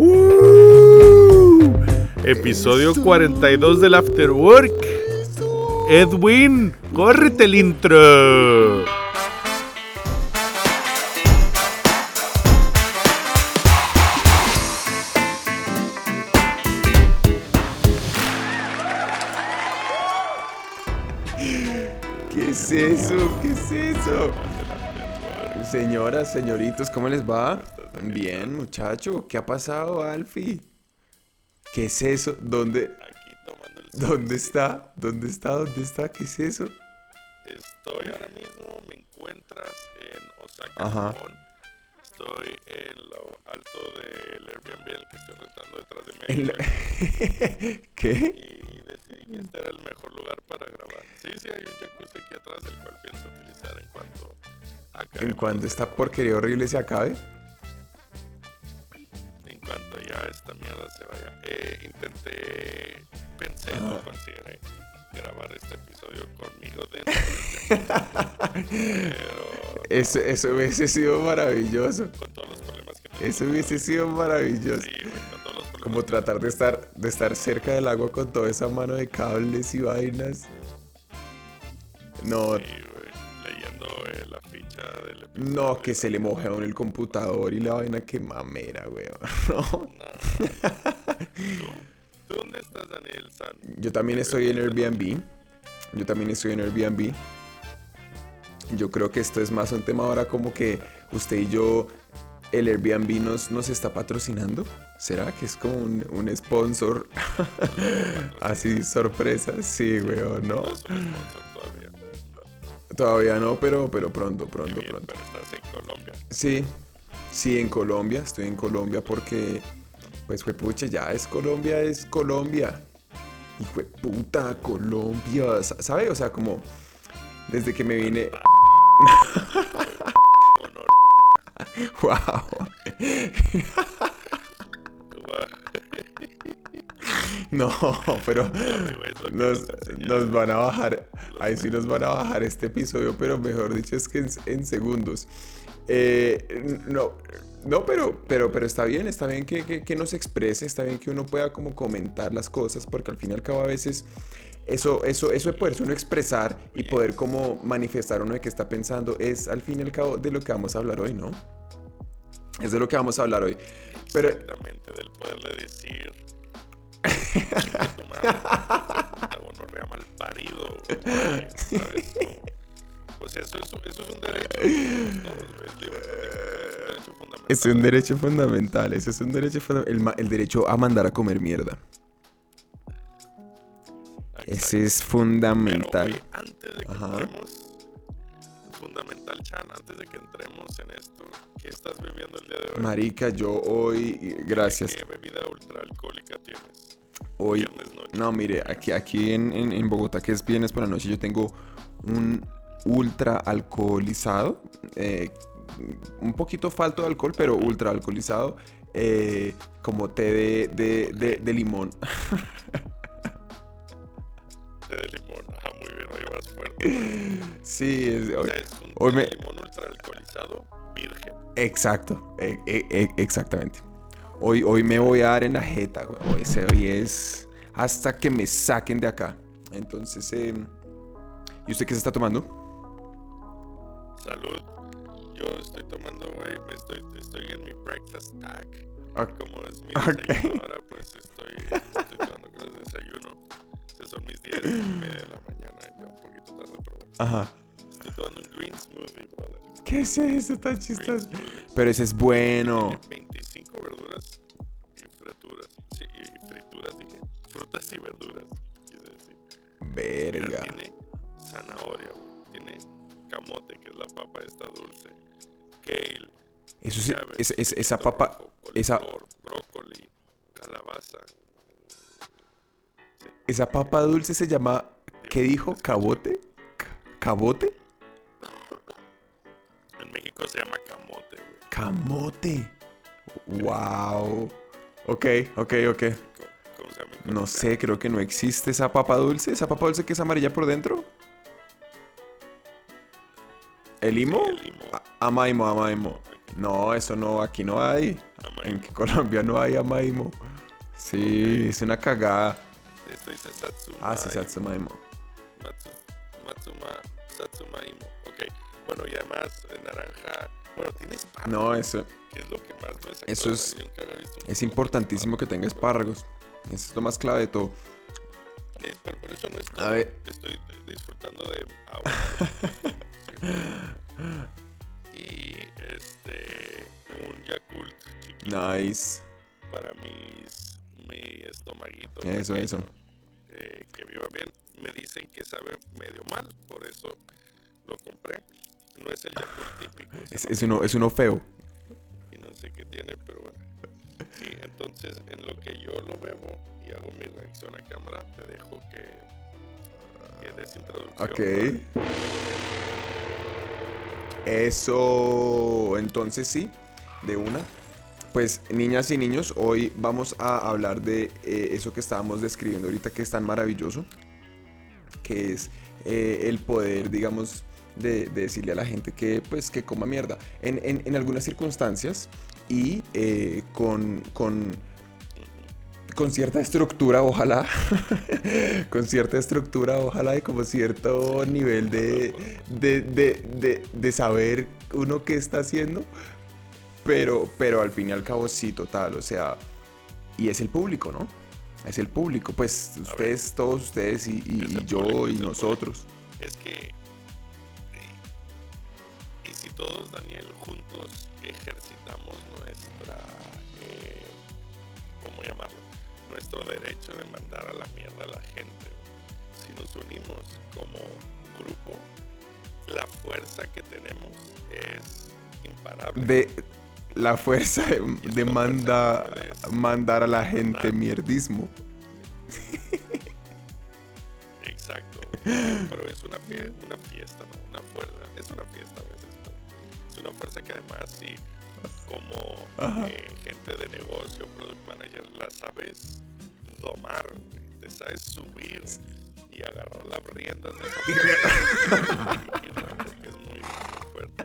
¡Uh! Episodio 42 del After Work. Edwin, córrete el intro. Señoras, señoritos, ¿cómo les va? Bien, muchacho. ¿Qué ha pasado, Alfie? ¿Qué es eso? ¿Dónde? Aquí tomando el ¿Dónde está? ¿Dónde está? ¿Dónde está? ¿Qué es eso? Estoy ahora mismo, me encuentras en Osaka, Ajá. Japón. Estoy en lo alto del Airbnb el que estoy rentando detrás de mí. la- ¿Qué? Y decidí que este era el mejor lugar para grabar. Sí, sí, hay un jacuzzi aquí atrás, el cual pienso utilizar en cuanto. ¿En cuanto esta porquería horrible se acabe? En cuanto ya esta mierda se vaya. Eh, intenté, pensé, Ah. no consideré grabar este episodio conmigo dentro del jacuzzi. Pero Eso, eso hubiese sido maravilloso. con todos los problemas que Eso hubiese sido maravilloso. Sí, güey, con todos los problemas. Como tratar de estar, de estar cerca del agua con toda esa mano de cables y vainas. No, Sí, leyendo eh, la del episodio. no, que se le uno el computador y la vaina que mamera, weón. No. ¿Tú dónde estás, Daniel San? Yo también estoy en Airbnb. Yo también estoy en Airbnb. Yo creo que esto es más un tema ahora como que usted y yo, el Airbnb nos, nos está patrocinando. ¿Será que es como un, un sponsor? Así, sorpresa. Sí, weón, no. Todavía. No, pero, pero pronto, pronto, Bien, pronto. pero estás en Colombia. Sí, sí, en Colombia. Estoy en Colombia porque, pues, fue pucha, ya es Colombia, es Colombia. Y fue puta Colombia. sa- ¿Sabe? O sea, como desde que me vine. ¡Wow! No, pero nos, van a bajar. Ahí sí nos van a bajar este episodio, pero mejor dicho es que en, en segundos. Eh, no, no, pero, pero, pero está bien, está bien que, que, que nos exprese, está bien que uno pueda como comentar las cosas, porque al fin y al cabo a veces eso, eso, eso de poderse uno expresar y poder como manifestar uno de qué está pensando es al fin y al cabo de lo que vamos a hablar hoy, ¿no? Es de lo que vamos a hablar hoy. Pero Exactamente, del poderle decir. Mal parido. güey, ¿sabes? No. Pues eso, eso, eso es un derecho. Es un fundamental. Ese es un derecho fundamental. El, derecho a mandar a comer mierda. Ese es Pero, fundamental. oye, antes de que Ajá. entremos, fundamental, Chan, antes de que entremos en esto, ¿qué estás bebiendo el día de hoy? Marica, yo hoy, gracias. ¿Qué bebida ultra alcohólica tienes? Hoy, no, mire, aquí, aquí en, en- en Bogotá, que es viernes por la noche, yo tengo un ultra alcoholizado. eh, un poquito falto de alcohol, pero ultra alcoholizado. eh, como té de, de- de- de limón. Té de limón, ajá, muy bien, hoy vas fuerte. sí, es- O hoy- sea, es un hoy me- de limón ultra alcoholizado virgen. Exacto, e- e- e- exactamente. Hoy, hoy me voy a dar en la jeta, güey. Hoy, ese- hoy es hasta que me saquen de acá. Entonces, eh, ¿y usted qué se está tomando? Salud. Yo estoy tomando, güey, estoy, estoy en mi breakfast pack. Ok. Como es mi desayuno ahora, pues estoy, estoy tomando con el desayuno. Estos son mis 10 y media de la mañana, ya un poquito tarde, pero bueno. Ajá. Estoy tomando un green smoothie, brother. ¿Qué es eso chistoso? Pero ese es bueno. Tiene 25 verduras y frituras. Sí, y frituras, dije. Frutas y verduras, quise decir. Verga. tiene zanahoria, güey, tiene camote, que es la papa esta dulce, kale, Eso sí, cabbage, es- es- esa papa, esa, brócoli, calabaza. esa papa dulce se llama, ¿qué dijo? ¿Cabote? Ca- ¿Cabote? En México se llama camote, güey. Camote. Wow. Ok, ok, ok. Co- ¿Cómo se llama? No sé, creo que no existe esa papa dulce. ¿Esa papa dulce que es amarilla por dentro? ¿El limo? El Amaimo, amaimo. No, eso no, aquí no hay. Amaimo. En Colombia no hay Amaimo. Sí, es una cagada. Esto dice Satsuma. Ah, sí, Satsumaimo. Matsu, Matsuma, Satsumaimo. Bueno, y además, eh, naranja. Bueno, tiene espárragos. No, eso Que es lo que más me Eso es- es importantísimo que tenga espárragos. Eso es lo más clave de todo. Eh, pero por eso no es A todo. ver. Estoy disfrutando de agua. y este. Un Yakult chiquito Nice. para mis, mi estomaguito. Eso, pequeño, eso. eh, que viva bien. Me dicen que sabe medio mal, por eso lo compré. No es el Yakult típico. es uno, es uno feo. y no sé qué tiene, pero bueno. Sí, entonces en lo que yo lo bebo y hago mi reacción a cámara, te dejo que, que des introducción. Ok. Eso, entonces sí, de una. Pues niñas y niños, hoy vamos a hablar de eh, eso que estábamos describiendo ahorita que es tan maravilloso, que es eh, el poder, digamos, de, de decirle a la gente que pues que coma mierda. En, en- en algunas circunstancias y eh, con, con, con cierta estructura, ojalá, con cierta estructura, ojalá, y como cierto nivel de, de, de, saber uno qué está haciendo, pero, pero al fin y al cabo sí, total, o sea, y es el público, ¿no? Es el público, pues ustedes, todos ustedes y, yo público, y nosotros. Es que. Todos, Daniel, juntos ejercitamos nuestra. eh, ¿Cómo llamarlo? Nuestro derecho de mandar a la mierda a la gente. Si nos unimos como grupo, la fuerza que tenemos es imparable. De la fuerza de, de la manda- fuerza que puedes mandar a la gente mierdismo. Exacto. Pero es una, fie- una fiesta, ¿no? Una fuerza. Es una fiesta una fuerza que además, si como eh, gente de negocio, product manager, la sabes domar, te sabes subir y agarrar las riendas de esa es muy, fuerte.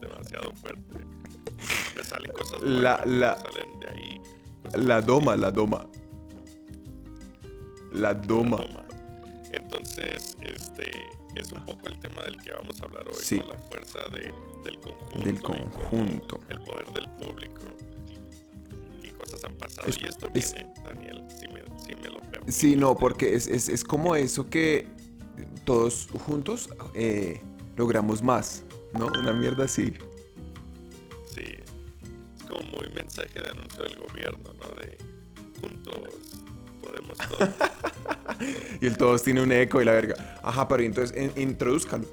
Demasiado fuerte. Me salen cosas La- buenas, la- salen de ahí. La doma, la doma. La doma. Entonces, este es un poco el tema del que vamos a hablar hoy, Sí. ¿no? la fuerza de- del conjunto. Del conjunto. El poder del público. Y cosas han pasado. Es- y esto es- viene, Daniel, si me, si me lo permites. Sí, no, porque es, es- es como eso que todos juntos eh, logramos más, ¿no? Una mierda así. Sí. Es como muy mensaje de anuncio del gobierno, ¿no? De juntos podemos todo. Y el todos tiene un eco y la verga. Ajá, pero entonces en- introduzcan.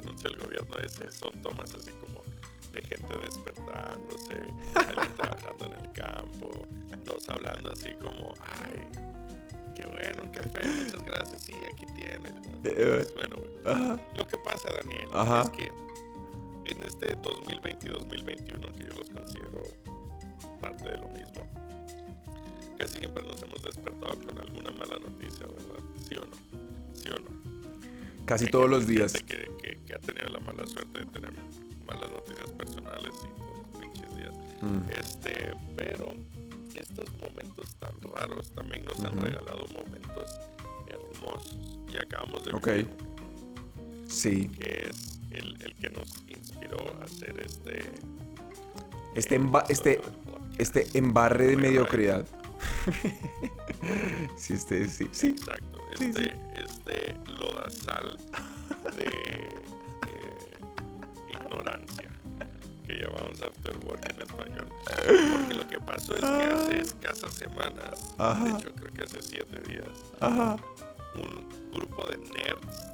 Tomas, el anuncio del gobierno ese, son tomas así como de gente despertándose, alguien trabajando en el campo, todos hablando así como, ay, qué bueno, un café, muchas gracias, sí, aquí tienes. Eh, Es bueno. Ajá. Lo que pasa, Daniel, Ajá. es que en este 2020 y 2021, que yo los considero parte de lo mismo, casi siempre nos hemos despertado con alguna mala noticia, ¿verdad? ¿Sí o no? ¿Sí o no? Casi Hay todos los días. Que, que- que ha tenido la mala suerte de tener malas noticias personales y todos los pinches días. Mm. Este, pero estos momentos tan raros también nos han Ujú. regalado momentos hermosos. Y acabamos de Ok. vivir Sí. que es el, el que nos inspiró a hacer este. Este, emba- este, este embarre de mediocridad. sí, este, sí. Sí. Exacto, Sí, este, sí. Este lodazal de eh, ignorancia que llamamos after work en español. Porque lo que pasó es que hace escasas semanas, Ajá. de hecho creo que hace siete días, Ajá. un grupo de nerds,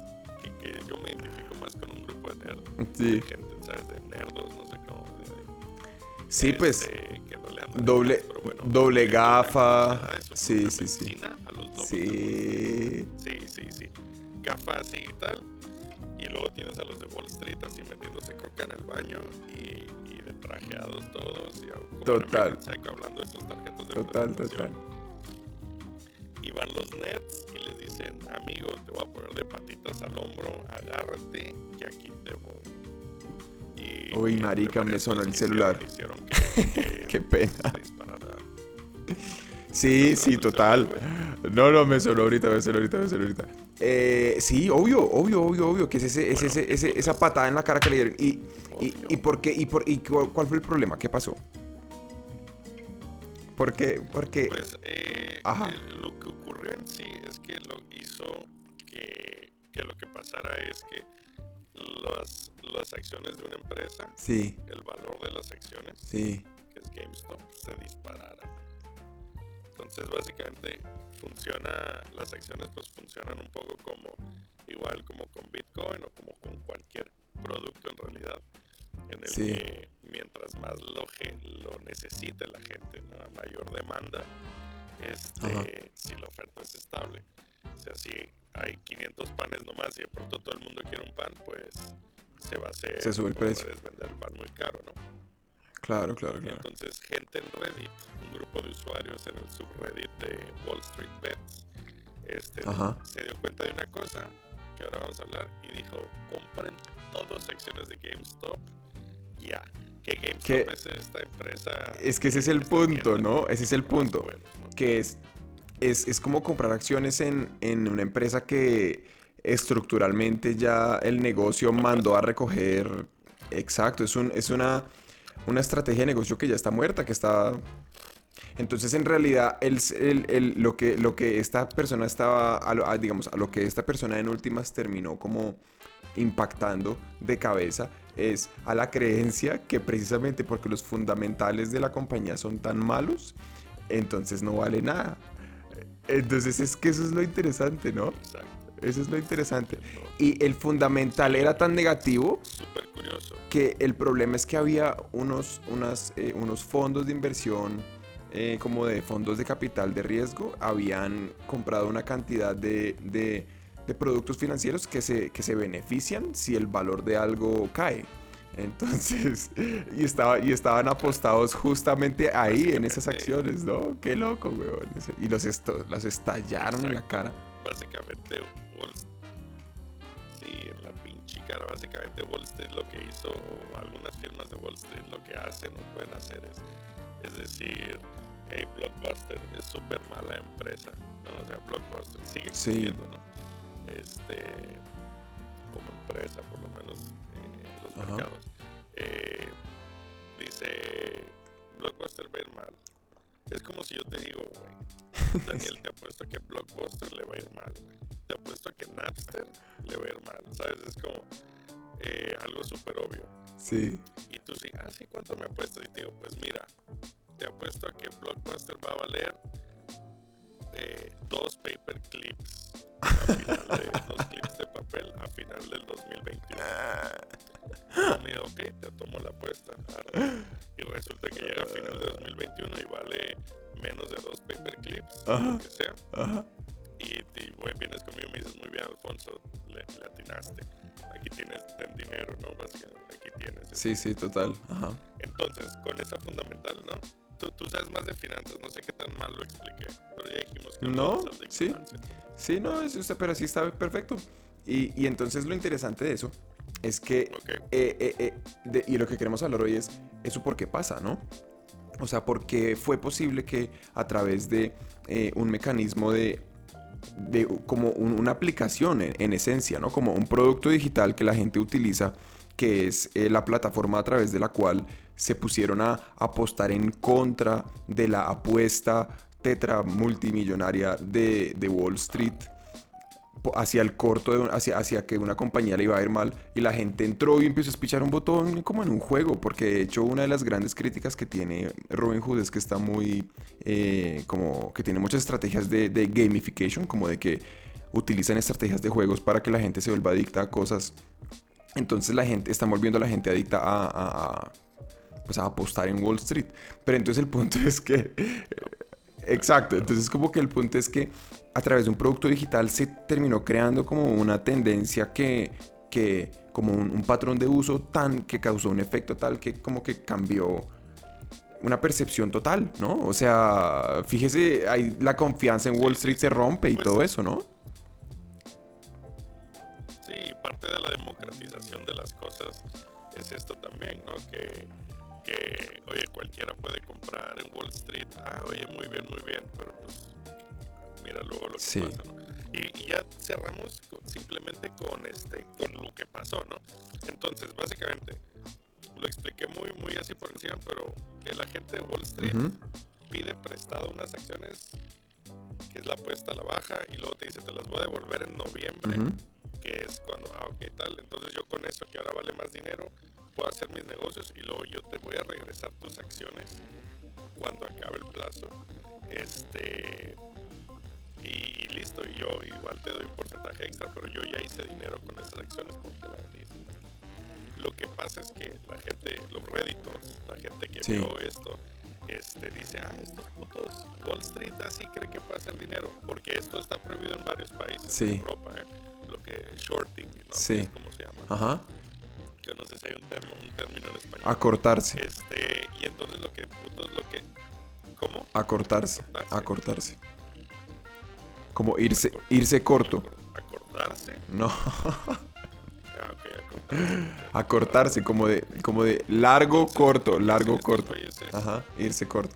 que, que yo me identifico más con un grupo de nerds, Sí. de gente, ¿sabes? De nerdos, no sé cómo. Sí, pues. este, que no le Doble, bueno, doble gafa. Sí, sí, sí. a los Sí. Sí, sí, sí. Gafas y tal. Y luego tienes a los de Wall Street así metiéndose coca en el baño y, y de trajeados todos. Y Total. Hablando de sus tarjetas de Total, total. Y van los nets y les dicen, amigo, te voy a poner de patitas al hombro, agárrate, que aquí te voy. Y Uy, marica, me sonó el celular. que- Qué pena. Sí, sí, total. No, no, me sonó ahorita, me sonó ahorita, me sonó ahorita. Eh, sí, obvio, obvio, obvio, obvio, que es, ese, es ese, ese- esa patada en la cara que le dieron. ¿Y, y, y por qué? ¿Y, por, y cu- cuál fue el problema? ¿Qué pasó? ¿Por qué? Porque... Pues eh, Ajá. eh, lo que ocurrió en sí es que lo hizo que, que lo que pasara es que las, las acciones de una empresa, Sí, el valor de las acciones, sí. que es GameStop, se disparara. Entonces básicamente funciona, las acciones pues funcionan un poco como igual como con Bitcoin o como con cualquier producto en realidad, en el Sí. que mientras más lo, lo necesite la gente, ¿no? a mayor demanda, este, Ajá. si la oferta es estable. O sea, si hay 500 panes nomás y de pronto todo el mundo quiere un pan, pues se va a hacer, Se sube el precio. puedes vender el pan muy caro, ¿no? Claro, claro, claro. Entonces, gente en Reddit, un grupo de usuarios en el subreddit de Wall Street Bets, este, Ajá. se dio cuenta de una cosa que ahora vamos a hablar y dijo: compren todas acciones de GameStop ya. Que GameStop ¿Qué? es esta empresa. Es que ese es el punto, ¿no? Ese es el punto. que es, es, es como comprar acciones en, en una empresa que estructuralmente ya el negocio mandó a recoger. Exacto, es, un, es una, una estrategia de negocio que ya está muerta, que está... Entonces, en realidad, el, el- lo, que, lo que esta persona estaba, digamos, a lo que esta persona en últimas terminó como impactando de cabeza es a la creencia que precisamente porque los fundamentales de la compañía son tan malos, entonces no vale nada. Entonces es que eso es lo interesante, ¿no? Exacto. Eso es lo interesante. Y el fundamental era tan negativo Súper curioso. que el problema es que había unos, unas, eh, unos fondos de inversión, eh, como de fondos de capital de riesgo, habían comprado una cantidad de, de- de productos financieros que se, que se benefician si el valor de algo cae. Entonces, y, estaba, y estaban apostados justamente ahí en esas acciones, ¿no? Qué loco, weón. Y los, esto, las estallaron en la cara. Básicamente, Wall Sí, en la pinche cara. Básicamente, Wall Street lo que hizo, algunas firmas de Wall Street lo que hacen o pueden hacer es, es decir, hey, Blockbuster es súper mala empresa. ¿no? O sea, Blockbuster sigue Sí. existiendo, ¿no? Este, como empresa, por lo menos en los Ajá. mercados. Eh, dice, Blockbuster va a ir mal. Es como si yo te digo, güey, Daniel, te apuesto a que Blockbuster le va a ir mal. güey. Te apuesto a que Napster le va a ir mal. ¿Sabes? Es como eh, algo súper obvio. Sí. Y tú sí, ah, sí, ¿cuánto me apuestas? Y te digo, pues mira, te apuesto a que Blockbuster va a valer eh, dos paper clips. A final de, dos clips de papel a final del 2021. Y me digo, ok, te tomo la apuesta. Y resulta que llega a final de 2021 y vale menos de dos paper clips, Ajá. lo que sea. Ajá. Y, y güey, vienes conmigo y me dices, muy bien, Alfonso, le, le atinaste. Aquí tienes ten dinero, ¿no? Básicamente, aquí tienes. Sí, sí, total. Ajá. Entonces, con esa fundamental, ¿no? Tú, tú sabes más de finanzas, no sé qué tan mal lo expliqué, pero ya dijimos que No, de sí. Sí, no, es, usted, pero sí está perfecto. Y, y entonces lo interesante de eso es que, Ok. eh, eh, eh, de- y lo que queremos hablar hoy es eso por qué pasa, ¿no? O sea, porque fue posible que a través de eh, un mecanismo de, de como un- una aplicación en, en esencia, ¿no? Como un producto digital que la gente utiliza, que es eh, la plataforma a través de la cual se pusieron a apostar en contra de la apuesta tetra multimillonaria de, de Wall Street hacia el corto, de hacia, hacia que una compañía le iba a ir mal y la gente entró y empezó a espichar un botón como en un juego, porque de hecho una de las grandes críticas que tiene Robinhood es que está muy, eh, como que tiene muchas estrategias de, gamification, como de que utilizan estrategias de juegos para que la gente se vuelva adicta a cosas. Entonces la gente, están volviendo a la gente adicta a, pues a apostar en Wall Street. Pero entonces el punto es que Exacto, entonces como que el punto es que a través de un producto digital se terminó creando como una tendencia que, que como un, un patrón de uso tan que causó un efecto tal que como que cambió una percepción total, ¿no? O sea, fíjese, ahí la confianza en Wall Street se rompe y Pues- todo eso, ¿no? Sí, parte de la democratización de las cosas es esto también, ¿no? Que, que, oye, cualquiera puede comprar en Wall Street. Ah, oye, muy bien, muy bien, pero pues mira luego lo que Sí. pasa, ¿no? Y, y ya cerramos con- simplemente con este, con lo que pasó, ¿no? Entonces, básicamente, lo expliqué muy, muy así por encima, pero el agente de Wall Street Ujú. pide prestado unas acciones que es la apuesta a la baja y luego te dice te las voy a devolver en noviembre Ujú. que es cuando ah ok tal entonces yo con eso que ahora vale más dinero puedo hacer mis negocios y luego yo te voy a regresar tus acciones cuando acabe el plazo este y listo y yo igual te doy un porcentaje extra pero yo ya hice dinero con esas acciones porque la lo que pasa es que la gente, los réditos, la gente que Sí. vio esto, este, dice, ah, estos putos Wall Street así cree que puede hacer dinero, porque esto está prohibido en varios países Sí. en Europa, ¿eh? lo que es shorting, ¿no? Sí. Es como se llama. Ajá. Yo no sé si hay un término, un término en español. Acortarse. Este, y entonces lo que, lo que, ¿cómo? Acortarse. Acortarse. Acortarse. Como irse, irse corto. Acordarse. No. Ah, ok, acordarse. Acortarse, como de, como de largo, corto, largo, corto. Ajá, irse corto.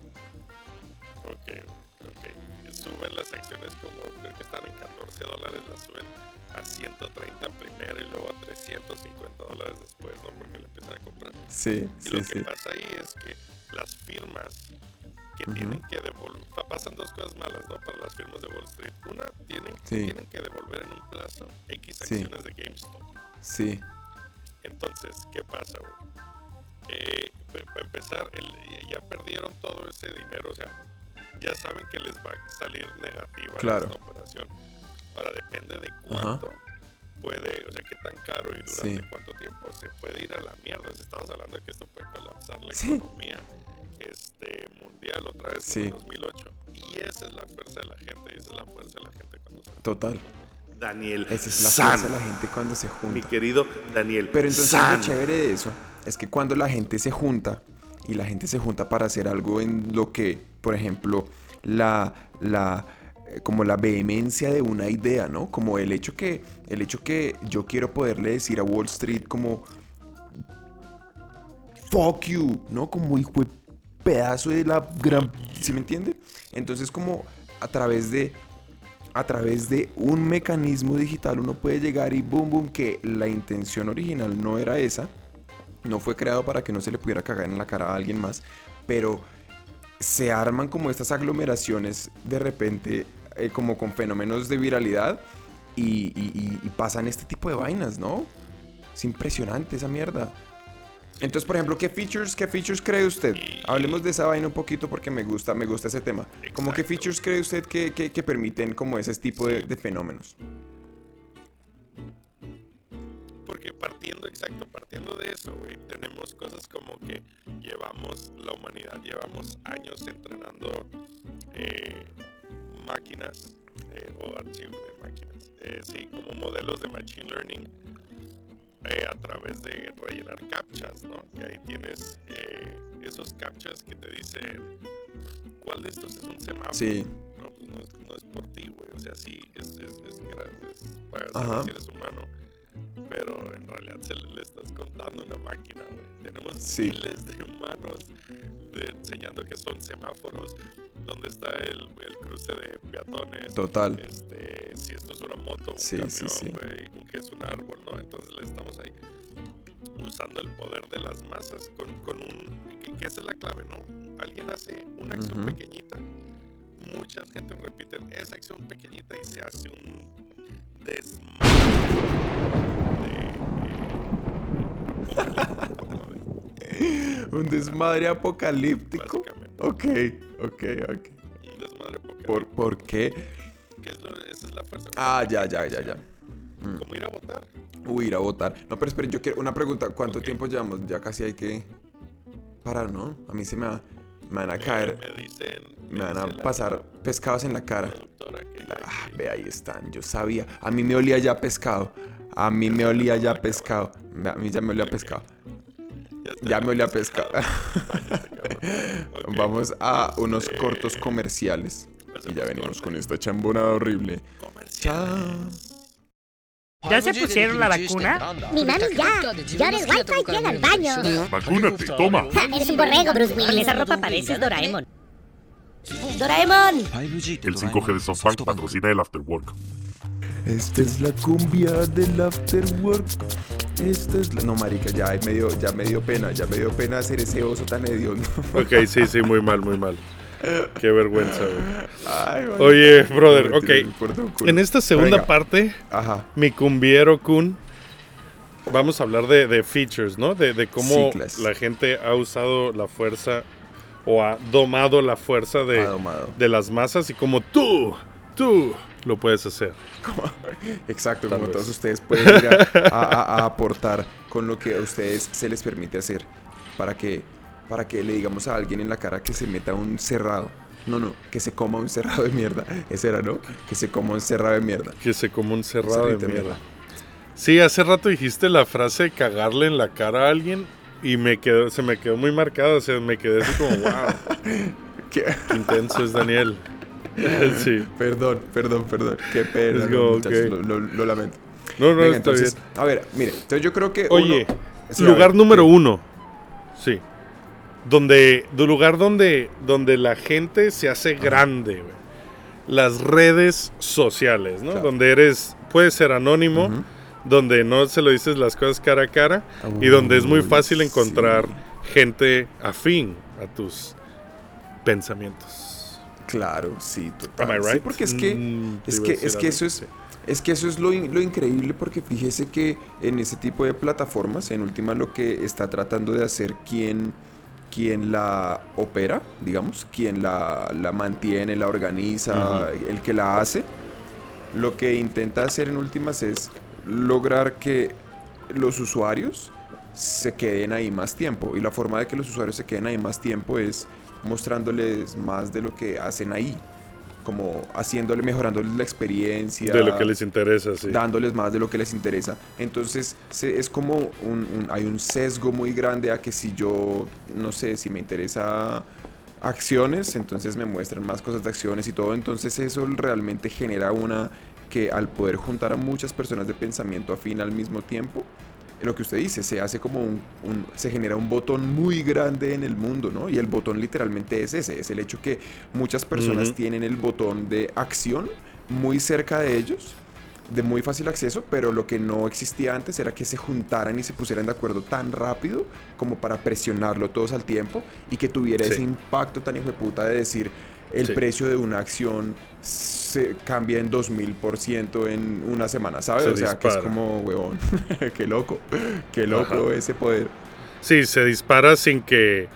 Sí, Y sí, lo que sí. pasa ahí es que las firmas que tienen que devolver, pa- pasan dos cosas malas, ¿no? Para las firmas de Wall Street. Una, tienen, Sí. tienen que devolver en un plazo X acciones de GameStop. Sí, Entonces, ¿qué pasa? Eh, pa- para empezar, el- ya perdieron todo ese dinero, o sea, ya saben que les va a salir negativa Claro. esta operación. Ahora depende de cuánto puede, o sea, qué tan caro y durante Sí. cuánto tiempo se puede ir a la mierda. Si Estamos hablando de que esto puede colapsar la Sí. economía este, mundial otra vez Sí. en 2008. Y esa es la fuerza de la gente, y esa es la fuerza de la gente cuando se total. Daniel Esa es la San, fuerza de la gente cuando se mi junta. querido Daniel Pero entonces San. lo chévere de eso es que cuando la gente se junta y la gente se junta para hacer algo en lo que, por ejemplo, la, la como la vehemencia de una idea, ¿no? Como el hecho que el hecho que yo quiero poderle decir a Wall Street como fuck you, ¿no? Como hijo de pedazo de la gran, ¿sí me entiende? Entonces como a través de a través de un mecanismo digital uno puede llegar y boom boom que la intención original no era esa, no fue creado para que no se le pudiera cagar en la cara a alguien más, pero se arman como estas aglomeraciones de repente eh, como con fenómenos de viralidad y, y- y- y pasan este tipo de vainas, ¿no? Es impresionante esa mierda. Entonces, por ejemplo, ¿qué features, qué features cree usted? Hablemos de esa vaina un poquito porque me gusta, me gusta ese tema. ¿Cómo qué Exacto. features cree usted que, que- que permiten como ese tipo de, de fenómenos? Porque partiendo, exacto, partiendo de eso, güey, tenemos cosas como que llevamos, la humanidad, llevamos años entrenando eh, máquinas eh, o archivos de máquinas, eh, sí, como modelos de machine learning eh, a través de rellenar captchas, ¿no? Que ahí tienes eh, esos captchas que te dicen cuál de estos es un semáforo. Sí. No, pues no es, no es por ti, güey. O sea, sí, es, es, es, gra- es para si eres humano. Pero en realidad se le, le estás contando a una máquina, güey. Tenemos Sí. miles de humanos de- enseñando que son semáforos, donde está el, el cruce de peatones. Total. Este, si esto es una moto, un Sí, camión, sí, sí. güey, que es un árbol, ¿no? Entonces le estamos ahí usando el poder de las masas con, con un... Que, esa es la clave, ¿no? Alguien hace una acción Ujú. pequeñita, mucha gente repite esa acción pequeñita y se hace un desmadre. Un desmadre apocalíptico. Ok, ok, ok. Un desmadre porque ¿Por, ¿Por qué? que es lo- esa es la fuerza. Ah, ya, ya, ya, ya. Como ir a votar. Uy, ir a votar. No, pero esperen, yo quiero una pregunta. ¿Cuánto tiempo llevamos? Ya casi hay que parar, ¿no? A mí se me, va- me van a caer, Me dicen. me van a la pasar pescados en la cara. que- Ah, ve, ahí están. Yo sabía. A mí me olía ya pescado. A mí me olía ya pescado. A mí ya me olía pescado. Ya me olía pescado. Váyase, cabrón. Ok. Vamos a unos Este, cortos comerciales. Y ya venimos con esta chambonada horrible. Chao. ¿Ya se pusieron la vacuna? Mi mami ya. Ya el wifi llega al baño. Vacúnate, toma. Ja, Eres un borrego, Bruce Con Willis. esa ropa pareces Doraemon. ¡Doraemon! El 5G de SoftBank patrocina el Afterwork. Esta es la cumbia del afterwork. Esta es. No, marica, ya me dio, ya me dio pena, ya me dio pena hacer ese oso tan hediondo. Ok, sí, sí, muy mal, muy mal. Qué vergüenza. Ay. Oye, brother, ok. En esta segunda Venga. parte, Ajá. mi cumbiero kun, vamos a hablar de, de features, ¿no? De, de cómo Ciclas. la gente ha usado la fuerza o ha domado la fuerza de, de las masas y como tú, tú lo puedes hacer. Exacto, Tal como vez. todos ustedes pueden ir a, a- a aportar con lo que a ustedes se les permite hacer para que, para que le digamos a alguien en la cara que se meta un cerrado. No, no, que se coma un cerrado de mierda. Ese era, ¿no? Que se coma un cerrado de mierda. Que se como un cerrado de de mierda. Sí, hace rato dijiste la frase de cagarle en la cara a alguien y me quedó, se me quedó muy marcada. O sea, me quedé así como, wow, ¿Qué? qué intenso es Daniel. sí. Perdón, perdón, perdón. Qué pena, go, lo, lo- lo lamento. No, no, Venga, está entonces, bien. a ver, mire, entonces yo creo que Oye, uno- sí, lugar número uno. Sí. Donde, lugar donde, donde la gente se hace grande, güey. Las redes sociales, ¿no? Claro. Donde eres, puedes ser anónimo, donde no se lo dices las cosas cara a cara y donde es muy Uy, fácil encontrar sí. gente afín a tus pensamientos. Claro, sí, total. I Sí, right? porque es que, Mm, es que, es que eso es, es que eso es lo, in- lo increíble porque fíjese que en ese tipo de plataformas, en última lo que está tratando de hacer quien, quien la opera, digamos, quien la, la mantiene, la organiza, el que la hace, lo que intenta hacer en últimas es lograr que los usuarios se queden ahí más tiempo. Y la forma de que los usuarios se queden ahí más tiempo es mostrándoles más de lo que hacen ahí. Como haciéndole, mejorándoles la experiencia. De lo que les interesa, sí. Dándoles más de lo que les interesa. Entonces, se- es como un, un- hay un sesgo muy grande a que si yo, no sé, si me interesa acciones, entonces me muestran más cosas de acciones y todo. Entonces, eso realmente genera una que al poder juntar a muchas personas de pensamiento afín al mismo tiempo, lo que usted dice, se hace como un, un- se genera un botón muy grande en el mundo, ¿no? Y el botón literalmente es ese, es el hecho que muchas personas tienen el botón de acción muy cerca de ellos, de muy fácil acceso, pero lo que no existía antes era que se juntaran y se pusieran de acuerdo tan rápido como para presionarlo todos al tiempo y que tuviera Sí. ese impacto tan hijo de puta de decir el Sí. precio de una acción se cambia en 2000% en una semana, ¿sabes? Se o sea, que es como, huevón, qué loco, qué loco Ajá. ese poder. Sí, se dispara sin que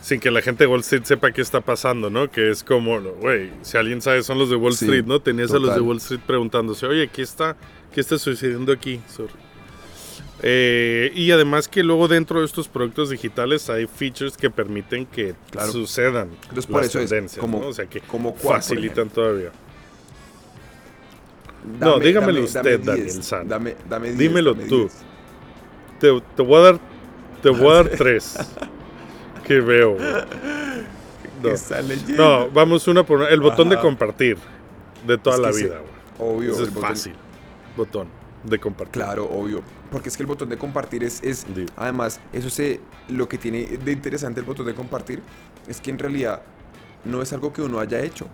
sin que la gente de Wall Street sepa qué está pasando, ¿no? Que es como, güey, si alguien sabe son los de Wall Sí, Street, ¿no? Tenías a los de. Wall Street preguntándose, oye, ¿qué está, qué está sucediendo aquí? Sorry. Eh, y además que luego dentro de estos productos digitales hay features que permiten que Claro. sucedan Entonces, por las eso tendencias, como- ¿no? O sea que como facilitan todavía. Dame- No, dígamelo dame- usted, dame Daniel 10, San. Dame, dame 10, Dímelo tú. 10. Te, te voy a dar, te voy a dar tres. que veo, güey. ¿Qué No. No, vamos una por una. El botón de compartir de toda Es la vida, güey. Obvio. Eso el es botón- fácil. Botón de compartir. Claro, obvio. Porque es que el botón de compartir es, es Sí. además, eso se, lo que tiene de interesante el botón de compartir es que en realidad no es algo que uno haya hecho.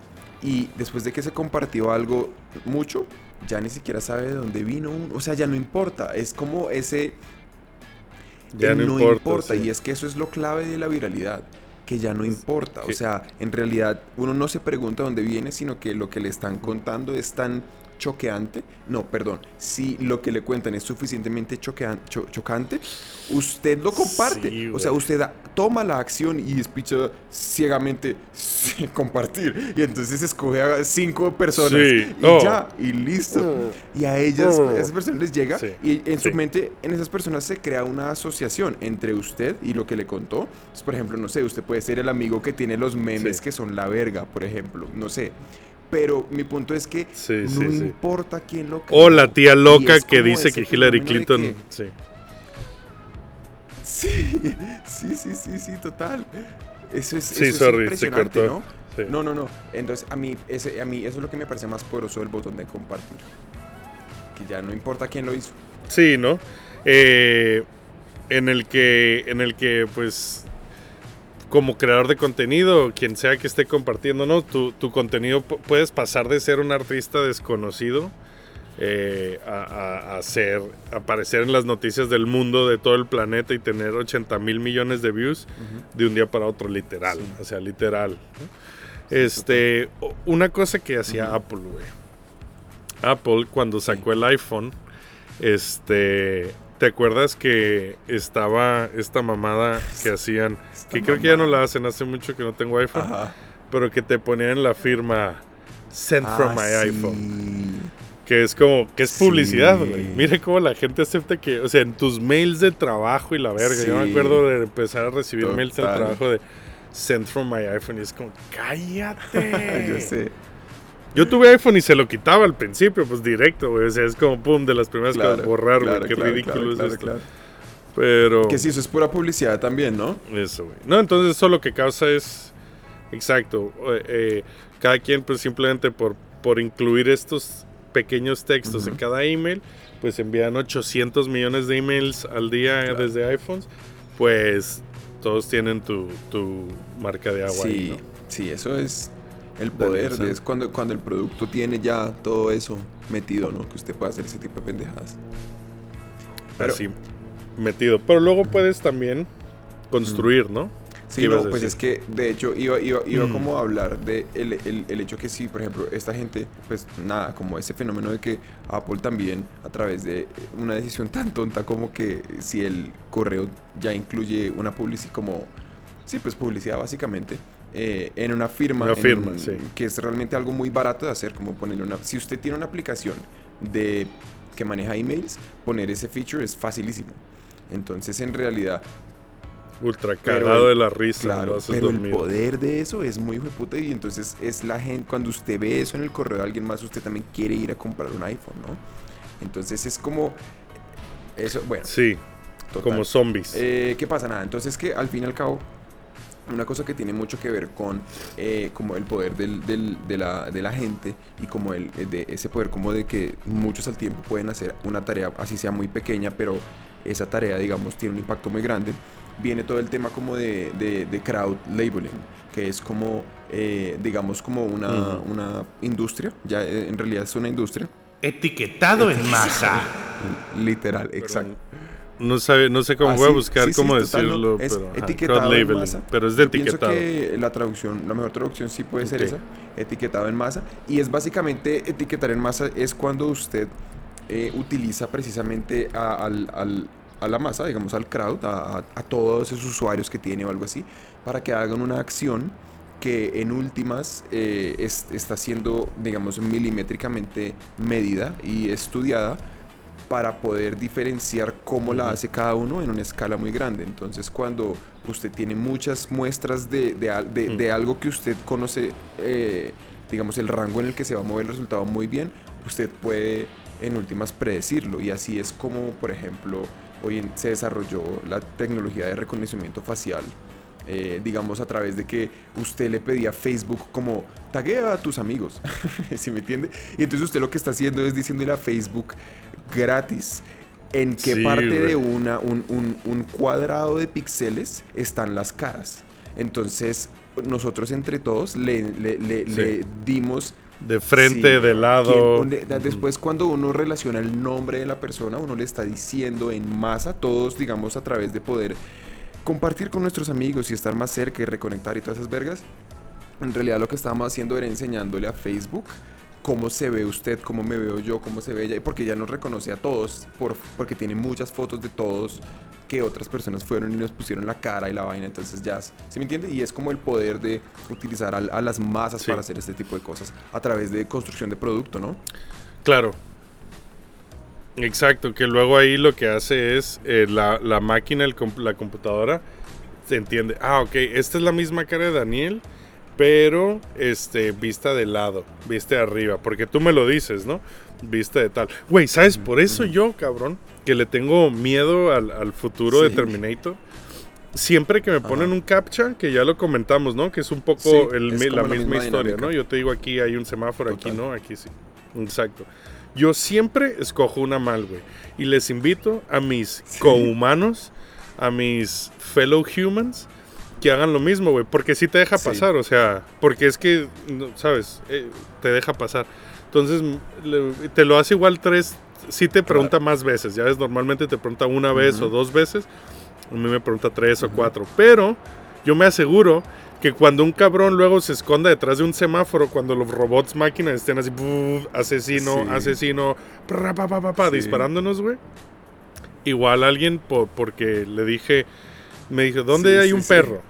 Y después de que se compartió algo mucho, ya ni siquiera sabe de dónde vino. un- o sea, ya no importa. Es como ese... Ya no importa, sí. Y es que eso es lo clave de la viralidad. Que ya no importa. O sea, en realidad uno no se pregunta dónde viene, sino que lo que le están contando es tan choqueante. No, perdón. Si lo que le cuentan es suficientemente choquean- cho- chocante, usted lo comparte. Sí, o sea, usted da- toma la acción y despicha ciegamente sí, compartir. Y entonces escoge a cinco personas. Sí. Y Oh. ya, y listo. Y a ellas, Oh. a esas personas les llega Sí, y en su mente, en esas personas se crea una asociación entre usted y lo que le contó. Entonces, por ejemplo, no sé, usted puede ser el amigo que tiene los memes que son la verga, por ejemplo, no sé. Pero mi punto es que Sí, no sí, sí. importa quién lo O la tía loca es que dice que Hillary Clinton. que- Sí. Sí, sí, sí, sí, sí, total. Eso es, Sí, eso es sorry, se impresionante, cortó. ¿no? No, no, no. Entonces, a mí, ese, a mí eso es lo que me parece más poderoso del botón de compartir. que ya no importa quién lo hizo. Sí, ¿no? Eh, en el que, en el que, pues, como creador de contenido, quien sea que esté compartiendo, ¿no? Tu, tu contenido pu- puedes pasar de ser un artista desconocido eh, a, ser, aparecer en las noticias del mundo, de todo el planeta y tener 80 mil millones de views de un día para otro, literal. O sea, literal. ¿no? Este, una cosa que hacía Apple, güey. Apple, cuando sacó el iPhone, este, ¿te acuerdas que estaba esta mamada que hacían? que creo que ya no la hacen, hace mucho que no tengo iPhone, Ajá. pero que te ponían la firma Send from Ah, my sí. iPhone. Que es como, que es Sí. publicidad, güey. Mire cómo la gente acepta que, o sea, en tus mails de trabajo y la verga. Yo me acuerdo de empezar a recibir mails Total. trabajo de Send from my iPhone y es como, cállate. Yo sé. Yo tuve iPhone y se lo quitaba al principio, pues directo, güey. O sea, es como, pum, de las primeras Claro, cosas, borrar, güey. claro, Qué claro, ridículo es claro, esto. claro. Pero... Que si eso es pura publicidad también, ¿no? Eso, güey. No, entonces eso lo que causa es. Exacto. eh, eh, cada quien, pues simplemente por, por incluir estos pequeños textos en cada email, pues envían 800 millones de emails al día Claro. desde iPhones. Pues todos tienen tu, tu marca de agua ahí, Sí, ¿no? sí, eso es el Dale, poder. Sam. Es cuando, cuando el producto tiene ya todo eso metido, ¿no? Que usted puede hacer ese tipo de pendejadas. Pero- Así metido. Pero luego puedes también construir, ¿no? Sí, ¿Qué ibas no, pues es que de hecho iba, iba, iba Mm. como a hablar de el, el- el hecho que sí, por ejemplo, esta gente, pues nada, como ese fenómeno de que Apple también, a través de una decisión tan tonta como que si el correo ya incluye una publicidad, como, sí, pues publicidad básicamente, eh, en una firma, Una en firma, un- sí. que es realmente algo muy barato de hacer, como ponerle una, si usted tiene una aplicación de que maneja emails, poner ese feature es facilísimo. Entonces, en realidad, Ultra cagado el- de la risa. Claro, pero el dormir. poder de eso es muy puta y entonces es la gente, cuando usted ve eso en el correo de alguien más, usted también quiere ir a comprar un iPhone, ¿no? Entonces es como, eso, bueno, Sí, total. como zombies. Eh, ¿Qué pasa? Nada, entonces que al fin y al cabo, una cosa que tiene mucho que ver con eh, como el poder del- del- de, la, de la gente y como el, eh, de ese poder como de que muchos al tiempo pueden hacer una tarea, así sea muy pequeña, pero esa tarea, digamos, tiene un impacto muy grande, viene todo el tema como de, de- de crowd labeling, que es como, eh, digamos, como una, una industria, ya eh, en realidad es una industria, Etiquetado en masa. literal, exacto. No, sabe, no sé cómo Ah, voy a buscar sí, sí, cómo total, decirlo, es pero etiquetado en masa. pero es de Yo pienso etiquetado. que la traducción, la mejor traducción sí puede ser esa, etiquetado en masa. Y es básicamente etiquetar en masa es cuando usted eh, utiliza precisamente a, al- al- a la masa, digamos al crowd, a, a- a todos esos usuarios que tiene o algo así, para que hagan una acción que en últimas eh, es- está siendo, digamos, milimétricamente medida y estudiada para poder diferenciar cómo la hace cada uno en una escala muy grande. Entonces, cuando usted tiene muchas muestras de, de al- de- de algo que usted conoce, eh, digamos, el rango en el que se va a mover el resultado muy bien, usted puede en últimas predecirlo. Y así es como, por ejemplo, hoy se desarrolló la tecnología de reconocimiento facial. Eh, digamos a través de que usted le pedía a Facebook como taguea a tus amigos, ¿sí me entiende? Y entonces usted lo que está haciendo es diciéndole a Facebook gratis en qué Sí, parte de una, un, un- un cuadrado de píxeles están las caras. Entonces nosotros entre todos le, le- le- Sí. le dimos De frente, Sí, de lado. después cuando uno relaciona el nombre de la persona, uno le está diciendo en masa, todos digamos a través de poder compartir con nuestros amigos y estar más cerca y reconectar y todas esas vergas. En realidad lo que estábamos haciendo era enseñándole a Facebook cómo se ve usted, cómo me veo yo, cómo se ve ella, y porque ya nos reconoce a todos, por, porque tiene muchas fotos de todos que otras personas fueron y nos pusieron la cara y la vaina, entonces ya, ¿sí me entiende? Y es como el poder de utilizar a, a las masas Sí. para hacer este tipo de cosas a través de construcción de producto, ¿no? Claro. Exacto, que luego ahí lo que hace es eh, la, la máquina, el la computadora, se entiende. Ah, ok, esta es la misma cara de Daniel, pero este, vista de lado, vista de arriba, porque tú me lo dices, ¿no? Vista de tal. Güey, ¿sabes? Por eso yo, cabrón, que le tengo miedo al, al futuro de Sí. Terminator. Siempre que me ponen un captcha, que ya lo comentamos, ¿no? Que es un poco Sí, el es la la misma misma historia. ¿no? Yo te digo aquí hay un semáforo, aquí no, aquí sí. Exacto. Yo siempre escojo una mal, güey. Y les invito a mis cohumanos, a mis fellow humans, que hagan lo mismo, güey. Porque sí te deja Sí. pasar, o sea, porque es que, no, ¿sabes? Eh, te deja pasar. Entonces, le- te lo hace igual tres, sí te pregunta más veces. Ya ves, normalmente te pregunta una vez o dos veces. A mí me pregunta tres o cuatro. Pero yo me aseguro que cuando un cabrón luego se esconda detrás de un semáforo, cuando los robots máquinas estén así, "Buf, asesino, Sí. asesino, pra, pa, pa, pa, pa", Sí. disparándonos, güey. Igual alguien, por, porque le dije, me dijo, ¿dónde Sí, hay un perro?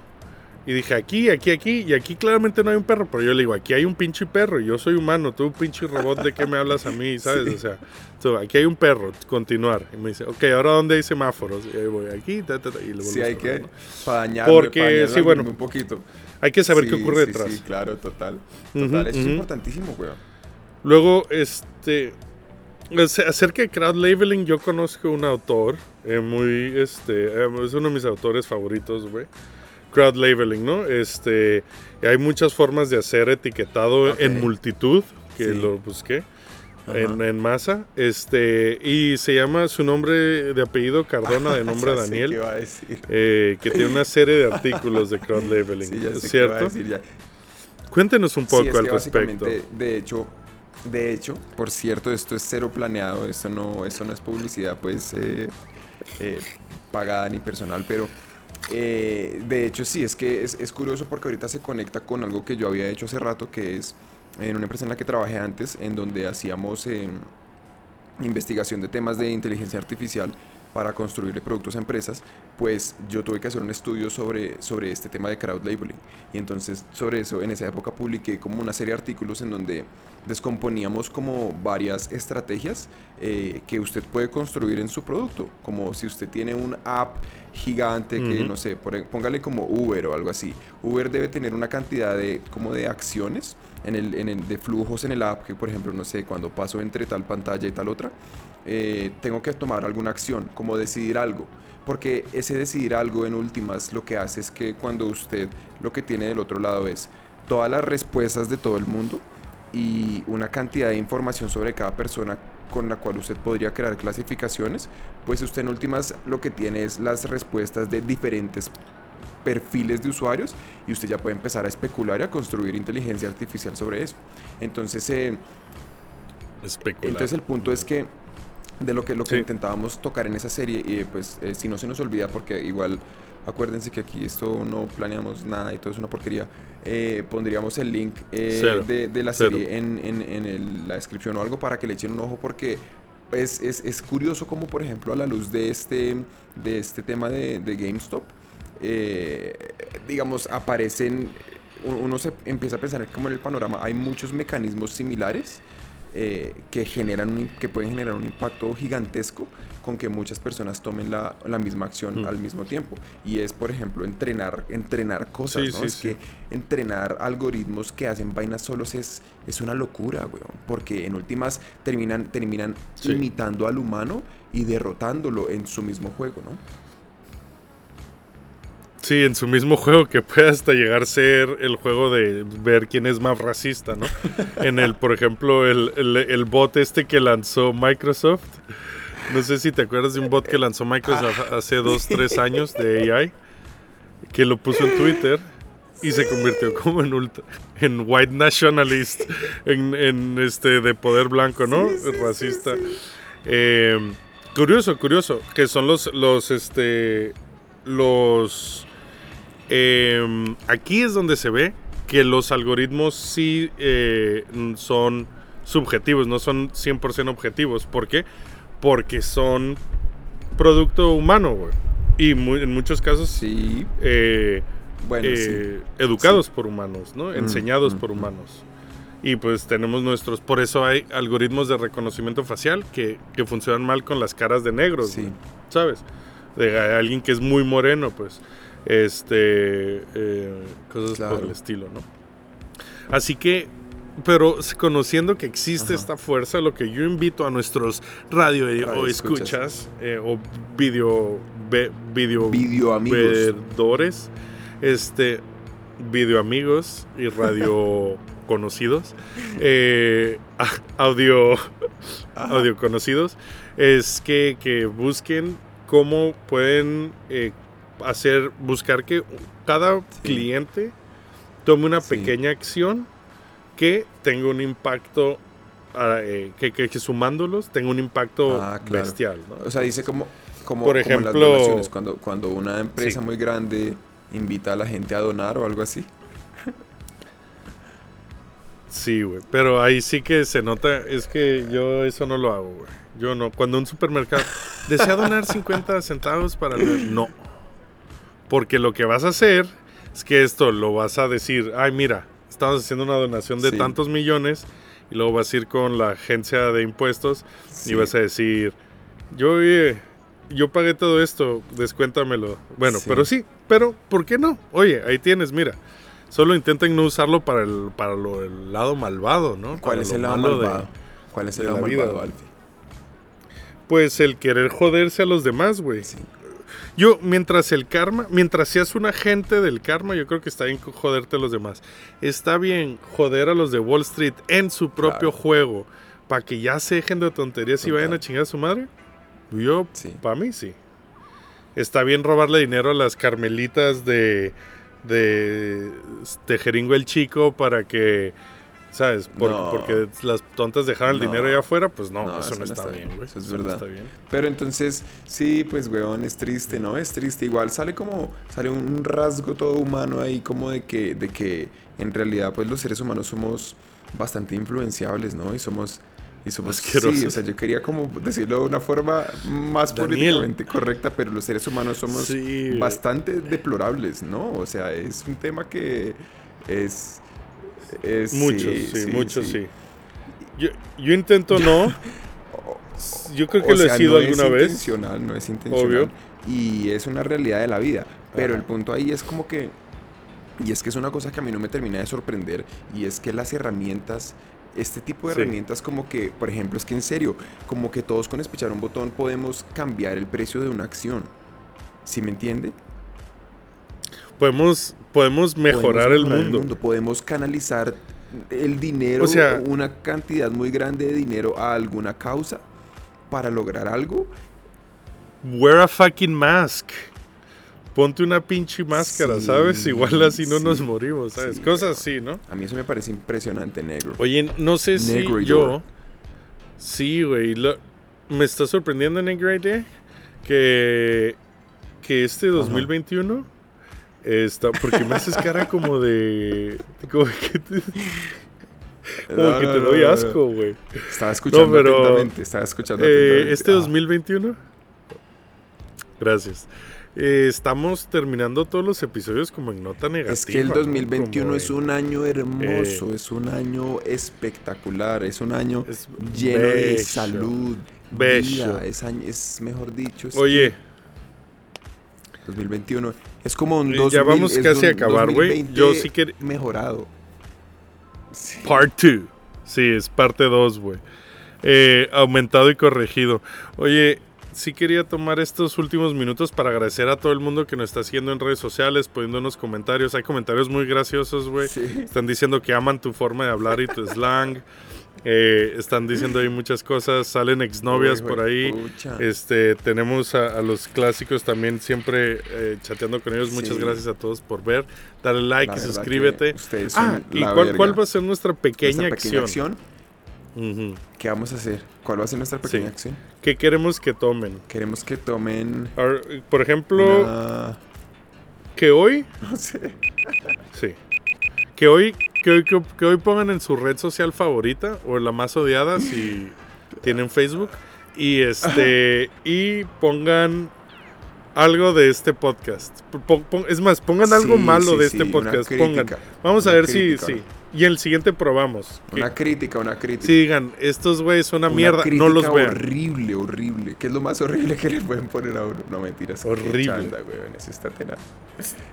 Y dije, aquí, aquí, aquí, y aquí claramente no hay un perro, pero yo le digo, aquí hay un pinche perro, y yo soy humano, tú pinche robot, ¿de qué me hablas a mí? ¿Sabes? Sí. O sea, so, aquí hay un perro, continuar. Y me dice, ok, ahora ¿dónde hay semáforos? Y ahí voy, aquí, ta, ta, ta, y le vuelvo Sí, a hay que ¿no? dañar, Porque, sí, bueno, un poquito. Hay que saber qué ocurre sí, detrás. Sí, claro, total. Total, es importantísimo, weón. Luego, este. ac- Acerca de crowd labeling, yo conozco un autor, eh, muy, este, eh, es uno de mis autores favoritos, güey. Crowd labeling, ¿no? Este, hay muchas formas de hacer etiquetado en multitud, que Sí. lo busqué. En, en masa, este, y se llama su nombre de apellido Cardona, de nombre Daniel, a decir. eh, que tiene una serie de artículos de crowd labeling, Sí, a ¿cierto? decir ya. Cuéntenos un poco sí, es al que respecto. de hecho, de hecho, por cierto, esto es cero planeado, esto no, esto no es publicidad, pues, eh, eh, pagada ni personal, pero eh, de hecho sí, es que es, es curioso porque ahorita se conecta con algo que yo había hecho hace rato, que es en una empresa en la que trabajé antes, en donde hacíamos eh, investigación de temas de inteligencia artificial para construirle productos a empresas, pues yo tuve que hacer un estudio sobre, sobre este tema de crowd labeling. Y entonces sobre eso en esa época publiqué como una serie de artículos en donde descomponíamos como varias estrategias eh, que usted puede construir en su producto. Como si usted tiene un app gigante que, Ujú. no sé, por póngale como Uber o algo así. Uber debe tener una cantidad de, como de acciones en el, en el- de flujos en el app, que por ejemplo, no sé, cuando paso entre tal pantalla y tal otra, eh, tengo que tomar alguna acción, como decidir algo. Porque ese decidir algo en últimas lo que hace es que cuando usted lo que tiene del otro lado es todas las respuestas de todo el mundo y una cantidad de información sobre cada persona con la cual usted podría crear clasificaciones, pues usted en últimas lo que tiene es las respuestas de diferentes perfiles de usuarios y usted ya puede empezar a especular y a construir inteligencia artificial sobre eso. Entonces, eh, Especular. entonces el punto es que de lo que, lo que Sí. intentábamos tocar en esa serie, y pues eh, si no se nos olvida, porque igual acuérdense que aquí esto no planeamos nada y todo es una porquería, eh, pondríamos el link eh, de, de la Cero. serie en, en- en el- la descripción o algo para que le echen un ojo porque es, es, es curioso como por ejemplo a la luz de este, de este tema de, de GameStop, eh, digamos, aparecen, uno se empieza a pensar como en el panorama, hay muchos mecanismos similares eh, que, generan un- que pueden generar un impacto gigantesco con que muchas personas tomen la, la misma acción Mm. al mismo tiempo. Y es, por ejemplo, entrenar, entrenar cosas, Sí, ¿no? sí, es sí. que entrenar algoritmos que hacen vainas solos es, es una locura, weón. Porque en últimas terminan, terminan imitando al humano y derrotándolo en su mismo juego, ¿no? Sí, en su mismo juego que puede hasta llegar a ser el juego de ver quién es más racista, ¿no? en el, por ejemplo, el, el, el bot este que lanzó Microsoft. No sé si te acuerdas de un bot que lanzó Microsoft hace dos, tres años de AI, que lo puso en Twitter y se convirtió como en ultra, en white nationalist, en, en este de poder blanco, ¿no? Racista. Eh, curioso, curioso, que son los, los, este, los, eh, aquí es donde se ve que los algoritmos sí eh, son subjetivos, no son 100% objetivos. ¿Por qué? Porque son producto humano, güey. Y mu- en muchos casos Sí, eh, bueno, eh, educados por humanos, ¿no? Mm, Enseñados mm, por mm. humanos. Y pues tenemos nuestros, por eso hay algoritmos de reconocimiento facial que, que funcionan mal con las caras de negros, sí. ¿sabes? De alguien que es muy moreno, pues, este, eh, cosas por el estilo, ¿no? Así que, pero conociendo que existe Ajá. esta fuerza, lo que yo invito a nuestros radio, o Radio escuchas escuchas. eh, o video, video, Video amigos. verdores, este, video amigos y radio conocidos, eh, audio, audio conocidos, es que, que busquen cómo pueden eh, hacer, buscar que cada cliente tome una Sí. pequeña acción que tenga un impacto, ah, eh, que, que- que sumándolos tenga un impacto Ah, claro. bestial. ¿no? O sea, dice como, como, Por como las ejemplo- donaciones, cuando, cuando una empresa Sí. muy grande invita a la gente a donar o algo así. Sí, güey. Pero ahí sí que se nota. Es que yo eso no lo hago, güey. Yo no. Cuando un supermercado desea donar 50 centavos para. el- No. Porque lo que vas a hacer es que esto lo vas a decir. Ay, mira, estamos haciendo una donación de Sí. tantos millones. Y luego vas a ir con la agencia de impuestos Sí. y vas a decir. Yo, eh, yo pagué todo esto, descuéntamelo. Bueno, Sí. pero sí, pero ¿por qué no? Oye, ahí tienes, mira. Solo intenten no usarlo para el, para lo, el lado malvado, ¿no? ¿Cuál Para es el lado de- malvado? ¿Cuál es el lado malvado. Alfie? pues el querer joderse a los demás, güey. Sí. Yo, mientras el karma, mientras seas un agente del karma, yo creo que está bien joderte a los demás. Está bien joder a los de Wall Street en su propio Claro. juego para que ya se dejen de tonterías y vayan a chingar a su madre. Yo, Sí. para mí sí. Está bien robarle dinero a las carmelitas de, de Tejeringo el Chico para que, ¿sabes? Por- No. Porque las tontas dejaron el No. dinero allá afuera, pues no, No, eso, no está, bien, güey. Eso es verdad. está bien. Pero entonces, sí, pues, weón, es triste, ¿no? Es triste. Igual sale como, sale un rasgo todo humano ahí, como de que, de que en realidad, pues, los seres humanos somos bastante influenciables, ¿no? Y somos, y somos, sí, o sea, yo quería como decirlo de una forma más Daniel. políticamente correcta, pero los seres humanos somos Sí, bastante deplorables, ¿no? O sea, es un tema que es... es Muchos, sí, muchos sí. Yo, yo intento no. Yo creo que O lo he sido no alguna es vez. intencional, no es intencional. Obvio. Y es una realidad de la vida. Pero Ajá. el punto ahí es como que. Y es que es una cosa que a mí no me termina de sorprender. Y es que las herramientas. Este tipo de Sí. herramientas como que, por ejemplo, es que en serio, como que todos con espichar un botón podemos cambiar el precio de una acción. ¿Sí me entiende? Podemos, podemos mejorar, Podemos el, mundo. Podemos canalizar el dinero, O sea- una cantidad muy grande de dinero a alguna causa para lograr algo. Wear a fucking mask. Ponte una pinche máscara, Sí, ¿sabes? Igual así no nos morimos, ¿sabes? sí, Cosas así, ¿no? A mí eso me parece impresionante, negro. Oye, no sé si yo. York. Sí, güey. lo- Me está sorprendiendo, Negro ID, que, que este 2021 está. Porque me haces cara como de. Como que te, como No, que te no, doy no, asco, güey. Estaba escuchando pero, atentamente, estaba escuchando Eh, atentamente. este Ah, 2021. Gracias. Eh, estamos terminando todos los episodios como en nota negativa. Es que el ¿no? 2021 Como es un año hermoso, eh, es un año espectacular, es un año Es lleno de salud, Bello. vida, es, año- es mejor dicho. es Oye, 2021 es como un Eh, 2000, ya vamos casi a acabar, güey. 2020 Yo sí que- mejorado. Sí. part 2. Sí, es parte 2, güey. Eh, aumentado y corregido. Oye, sí quería tomar estos últimos minutos para agradecer a todo el mundo que nos está siguiendo en redes sociales, poniéndonos comentarios. Hay comentarios muy graciosos, güey. Sí. Están diciendo que aman tu forma de hablar y tu slang. Eh, están diciendo ahí muchas cosas. Salen exnovias por ahí. pucha. Este, tenemos a, a los clásicos también siempre eh, chateando con ellos. Muchas Sí. gracias a todos por ver. Dale like y suscríbete. Ah, ¿y cuál, va a ser nuestra pequeña, Nuestra pequeña acción? acción? Ujú. ¿Qué vamos a hacer? ¿Cuál va a ser nuestra pequeña Sí. acción? ¿Qué queremos que tomen? Queremos que tomen por ejemplo, una- que hoy, no sé. sí, que hoy, que hoy, que, que hoy pongan en su red social favorita o la más odiada si tienen Facebook y este y pongan algo de este podcast. Es más, pongan algo Sí, malo sí, de este podcast. Pongan. Vamos a ver si, crítica. Y en el siguiente probamos. Que- Una crítica, una crítica. si digan, estos güeyes son una, Una mierda, no los vean. horrible, horrible. ¿Qué es lo más horrible que le pueden poner a uno? No mentiras. Horrible. chanda, weón, Eso está tenaz.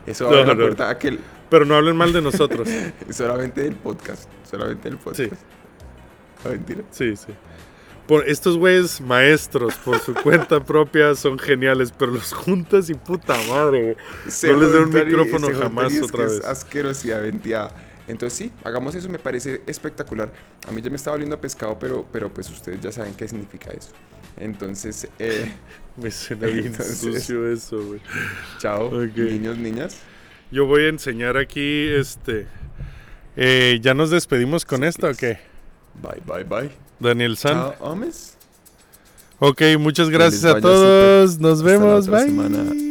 Eso No, abre la no. puerta a que el- Pero no hablen mal de nosotros. solamente del podcast. Solamente del podcast. No mentira. Sí, sí. Por estos güeyes maestros, por su cuenta propia, son geniales, pero los juntas y puta madre, güey. Ese No les den un y- micrófono jamás otra vez. Es asquerosidad, mentira. Entonces sí, hagamos eso, me parece espectacular. A mí ya me estaba oliendo a pescado, pero, pero pues ustedes ya saben qué significa eso. Entonces, eh, Me suena bien sucio eso, güey. chao, niños, niñas. Yo voy a enseñar aquí, este... eh, ¿Ya nos despedimos con esto o qué? Bye, bye, bye. Daniel San. Chao. Ok, muchas gracias a todos. Nos vemos. Bye. semana.